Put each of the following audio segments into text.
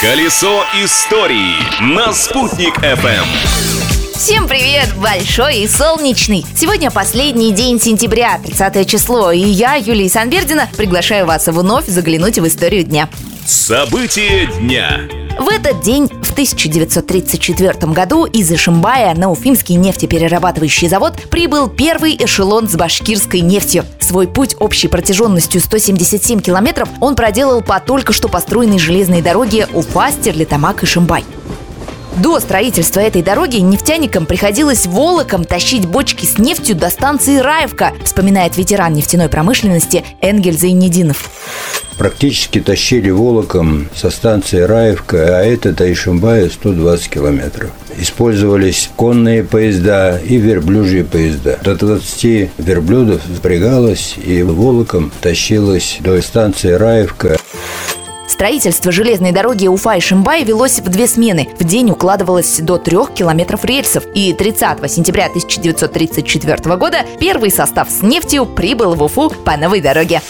Колесо истории на «Спутник FM. Всем привет, большой и солнечный! Сегодня последний день сентября, 30 число, и я, Юлия Санбердина, приглашаю вас вновь заглянуть в историю дня. События дня. В этот день, в 1934 году, из Ишимбая на Уфимский нефтеперерабатывающий завод прибыл первый эшелон с башкирской нефтью. Свой путь общей протяженностью 177 километров он проделал по только что построенной железной дороге Уфа-Стерлитамак Ишимбай. До строительства этой дороги нефтяникам приходилось волоком тащить бочки с нефтью до станции Раевка, вспоминает ветеран нефтяной промышленности Энгель Зайнединов практически тащили волоком со станции Раевка, а это до Ишимбая 120 километров. Использовались конные поезда и верблюжьи поезда. До 20 верблюдов запрягалось и волоком тащилось до станции Раевка. Строительство железной дороги Уфа и Шимбай велось в две смены. В день укладывалось до трех километров рельсов. И 30 сентября 1934 года первый состав с нефтью прибыл в Уфу по новой дороге.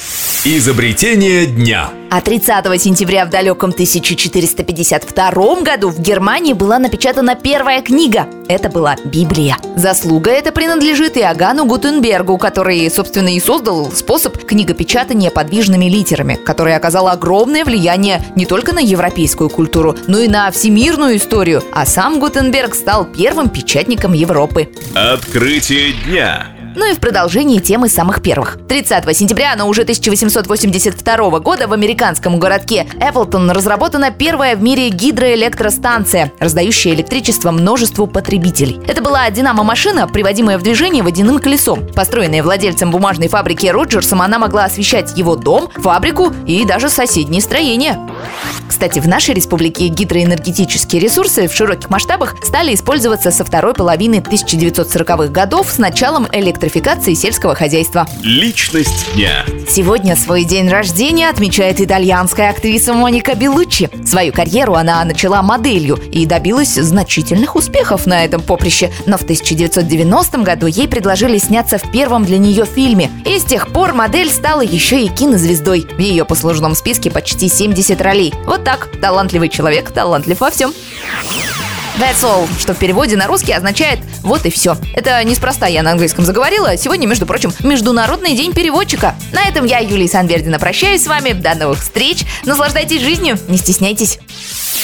Изобретение дня. А 30 сентября в далеком 1452 году в Германии была напечатана первая книга. Это была Библия. Заслуга эта принадлежит Иоганну Гутенбергу, который, собственно, и создал способ книгопечатания подвижными литерами, который оказал огромное влияние не только на европейскую культуру, но и на всемирную историю. А сам Гутенберг стал первым печатником Европы. Открытие дня. Ну и в продолжении темы самых первых. 30 сентября, но уже 1882 года в американском городке Эпплтон разработана первая в мире гидроэлектростанция, раздающая электричество множеству потребителей. Это была динамо-машина, приводимая в движение водяным колесом. Построенная владельцем бумажной фабрики Роджерсом, она могла освещать его дом, фабрику и даже соседние строения. Кстати, в нашей республике гидроэнергетические ресурсы в широких масштабах стали использоваться со второй половины 1940-х годов с началом электрификации сельского хозяйства. Личность дня. Сегодня свой день рождения отмечает итальянская актриса Моника Белуччи. Свою карьеру она начала моделью и добилась значительных успехов на этом поприще. Но в 1990 году ей предложили сняться в первом для нее фильме. И с тех пор модель стала еще и кинозвездой. В ее послужном списке почти 70 ролей. Вот так, талантливый человек, талантлив во всем. That's all, что в переводе на русский означает «вот и все». Это неспроста я на английском заговорила. Сегодня, между прочим, Международный день переводчика. На этом я, Юлия Санвердина, прощаюсь с вами. До новых встреч. Наслаждайтесь жизнью, не стесняйтесь.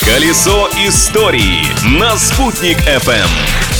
Колесо истории на «Спутник FM.